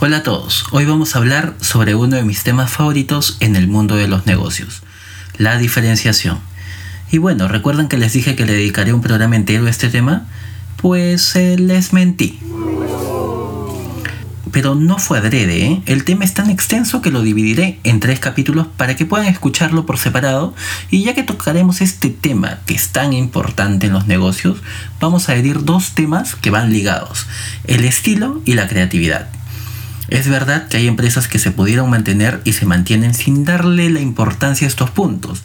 Hola a todos, hoy vamos a hablar sobre uno de mis temas favoritos en el mundo de los negocios, la diferenciación. Y bueno, ¿recuerdan que les dije que le dedicaré un programa entero a este tema? Pues eh, les mentí. Pero no fue adrede, ¿eh? el tema es tan extenso que lo dividiré en tres capítulos para que puedan escucharlo por separado y ya que tocaremos este tema que es tan importante en los negocios, vamos a herir dos temas que van ligados, el estilo y la creatividad. Es verdad que hay empresas que se pudieron mantener y se mantienen sin darle la importancia a estos puntos.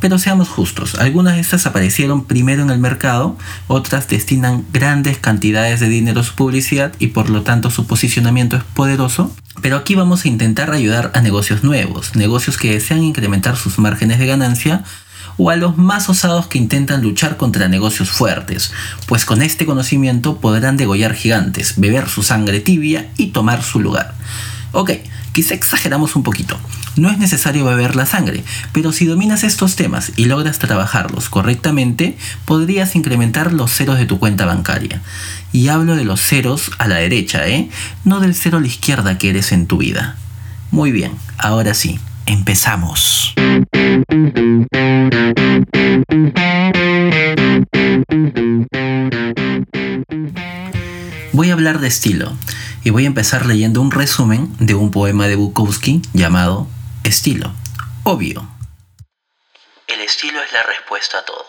Pero seamos justos, algunas de estas aparecieron primero en el mercado, otras destinan grandes cantidades de dinero a su publicidad y por lo tanto su posicionamiento es poderoso. Pero aquí vamos a intentar ayudar a negocios nuevos, negocios que desean incrementar sus márgenes de ganancia o a los más osados que intentan luchar contra negocios fuertes, pues con este conocimiento podrán degollar gigantes, beber su sangre tibia y tomar su lugar. Ok, quizá exageramos un poquito. No es necesario beber la sangre, pero si dominas estos temas y logras trabajarlos correctamente, podrías incrementar los ceros de tu cuenta bancaria. Y hablo de los ceros a la derecha, ¿eh? No del cero a la izquierda que eres en tu vida. Muy bien, ahora sí, empezamos. Voy a hablar de estilo y voy a empezar leyendo un resumen de un poema de Bukowski llamado Estilo. Obvio. El estilo es la respuesta a todo,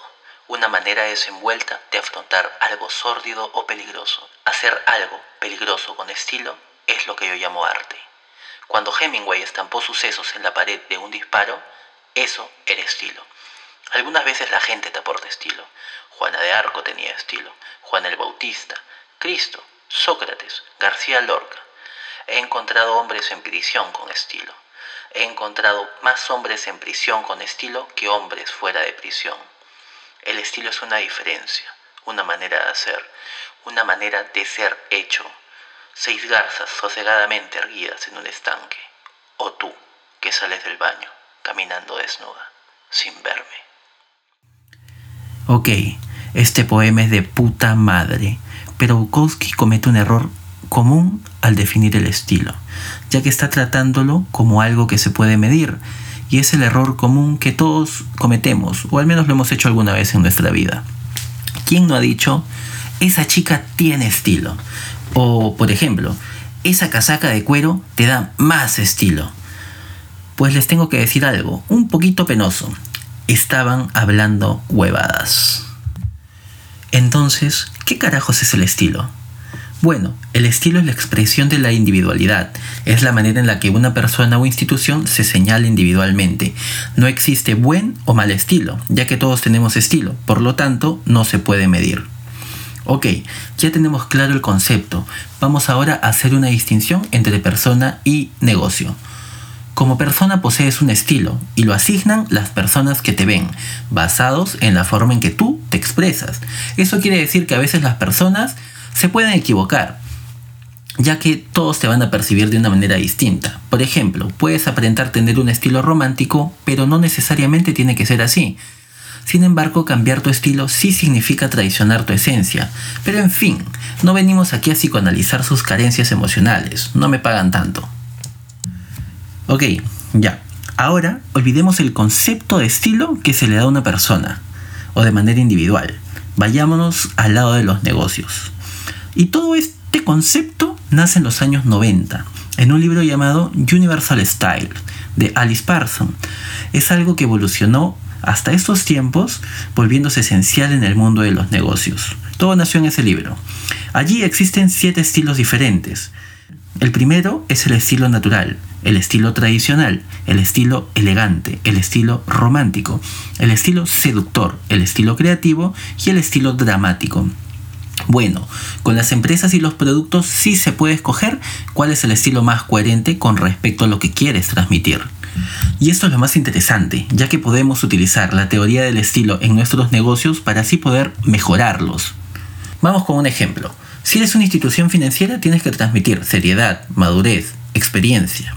una manera desenvuelta de afrontar algo sórdido o peligroso. Hacer algo peligroso con estilo es lo que yo llamo arte. Cuando Hemingway estampó sucesos en la pared de un disparo, eso era estilo. Algunas veces la gente te aporta estilo. Juana de Arco tenía estilo, Juan el Bautista, Cristo, Sócrates, García Lorca. He encontrado hombres en prisión con estilo. He encontrado más hombres en prisión con estilo que hombres fuera de prisión. El estilo es una diferencia, una manera de hacer, una manera de ser hecho. Seis garzas sosegadamente erguidas en un estanque. O tú, que sales del baño, caminando desnuda, sin verme. Ok, este poema es de puta madre pero Bukowski comete un error común al definir el estilo, ya que está tratándolo como algo que se puede medir, y es el error común que todos cometemos, o al menos lo hemos hecho alguna vez en nuestra vida. ¿Quién no ha dicho, esa chica tiene estilo? O, por ejemplo, esa casaca de cuero te da más estilo. Pues les tengo que decir algo, un poquito penoso. Estaban hablando huevadas. Entonces, ¿qué carajos es el estilo? Bueno, el estilo es la expresión de la individualidad, es la manera en la que una persona o institución se señala individualmente. No existe buen o mal estilo, ya que todos tenemos estilo, por lo tanto no se puede medir. Ok, ya tenemos claro el concepto, vamos ahora a hacer una distinción entre persona y negocio. Como persona posees un estilo y lo asignan las personas que te ven, basados en la forma en que tú te expresas. Eso quiere decir que a veces las personas se pueden equivocar, ya que todos te van a percibir de una manera distinta. Por ejemplo, puedes aparentar tener un estilo romántico, pero no necesariamente tiene que ser así. Sin embargo, cambiar tu estilo sí significa traicionar tu esencia. Pero en fin, no venimos aquí a psicoanalizar sus carencias emocionales, no me pagan tanto. Ok, ya. Ahora olvidemos el concepto de estilo que se le da a una persona o de manera individual. Vayámonos al lado de los negocios. Y todo este concepto nace en los años 90, en un libro llamado Universal Style de Alice Parson. Es algo que evolucionó hasta estos tiempos, volviéndose esencial en el mundo de los negocios. Todo nació en ese libro. Allí existen siete estilos diferentes. El primero es el estilo natural, el estilo tradicional, el estilo elegante, el estilo romántico, el estilo seductor, el estilo creativo y el estilo dramático. Bueno, con las empresas y los productos sí se puede escoger cuál es el estilo más coherente con respecto a lo que quieres transmitir. Y esto es lo más interesante, ya que podemos utilizar la teoría del estilo en nuestros negocios para así poder mejorarlos. Vamos con un ejemplo. Si eres una institución financiera tienes que transmitir seriedad, madurez, experiencia.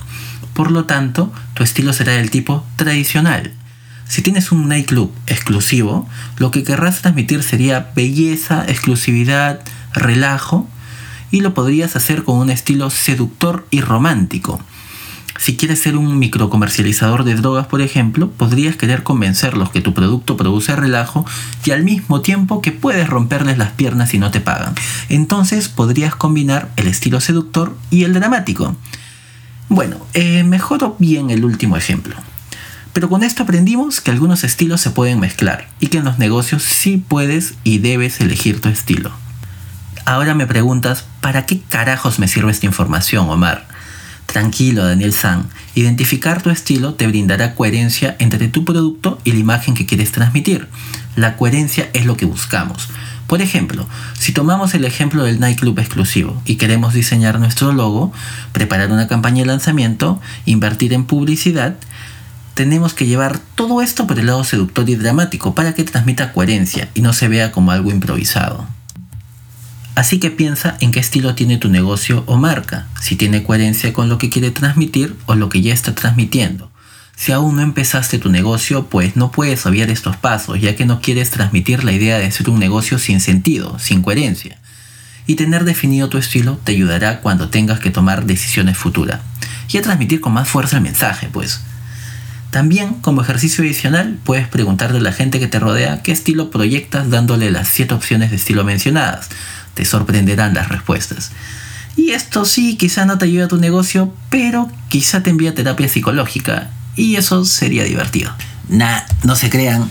Por lo tanto, tu estilo será del tipo tradicional. Si tienes un nightclub exclusivo, lo que querrás transmitir sería belleza, exclusividad, relajo. y lo podrías hacer con un estilo seductor y romántico. Si quieres ser un microcomercializador de drogas, por ejemplo, podrías querer convencerlos que tu producto produce relajo y al mismo tiempo que puedes romperles las piernas si no te pagan. Entonces podrías combinar el estilo seductor y el dramático. Bueno, eh, mejoro bien el último ejemplo. Pero con esto aprendimos que algunos estilos se pueden mezclar y que en los negocios sí puedes y debes elegir tu estilo. Ahora me preguntas, ¿para qué carajos me sirve esta información, Omar? Tranquilo, Daniel San. Identificar tu estilo te brindará coherencia entre tu producto y la imagen que quieres transmitir. La coherencia es lo que buscamos. Por ejemplo, si tomamos el ejemplo del nightclub exclusivo y queremos diseñar nuestro logo, preparar una campaña de lanzamiento, invertir en publicidad, tenemos que llevar todo esto por el lado seductor y dramático para que transmita coherencia y no se vea como algo improvisado. Así que piensa en qué estilo tiene tu negocio o marca, si tiene coherencia con lo que quiere transmitir o lo que ya está transmitiendo. Si aún no empezaste tu negocio, pues no puedes obviar estos pasos, ya que no quieres transmitir la idea de ser un negocio sin sentido, sin coherencia. Y tener definido tu estilo te ayudará cuando tengas que tomar decisiones futuras. Y a transmitir con más fuerza el mensaje, pues. También, como ejercicio adicional, puedes preguntarle a la gente que te rodea qué estilo proyectas dándole las 7 opciones de estilo mencionadas te sorprenderán las respuestas. Y esto sí, quizá no te ayuda a tu negocio, pero quizá te envía terapia psicológica. Y eso sería divertido. Nah, no se crean.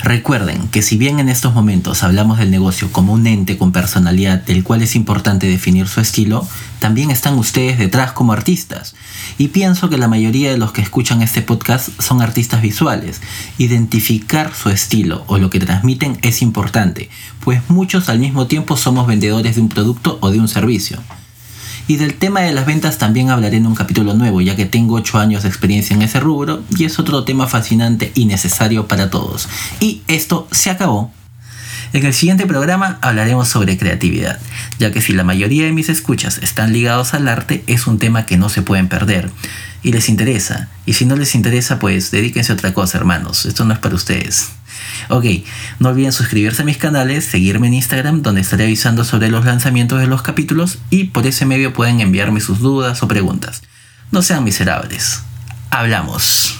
Recuerden que si bien en estos momentos hablamos del negocio como un ente con personalidad del cual es importante definir su estilo, también están ustedes detrás como artistas. Y pienso que la mayoría de los que escuchan este podcast son artistas visuales. Identificar su estilo o lo que transmiten es importante, pues muchos al mismo tiempo somos vendedores de un producto o de un servicio. Y del tema de las ventas también hablaré en un capítulo nuevo, ya que tengo 8 años de experiencia en ese rubro y es otro tema fascinante y necesario para todos. Y esto se acabó. En el siguiente programa hablaremos sobre creatividad, ya que si la mayoría de mis escuchas están ligados al arte, es un tema que no se pueden perder y les interesa. Y si no les interesa, pues dedíquense a otra cosa, hermanos. Esto no es para ustedes. Ok, no olviden suscribirse a mis canales, seguirme en Instagram donde estaré avisando sobre los lanzamientos de los capítulos y por ese medio pueden enviarme sus dudas o preguntas. No sean miserables. Hablamos.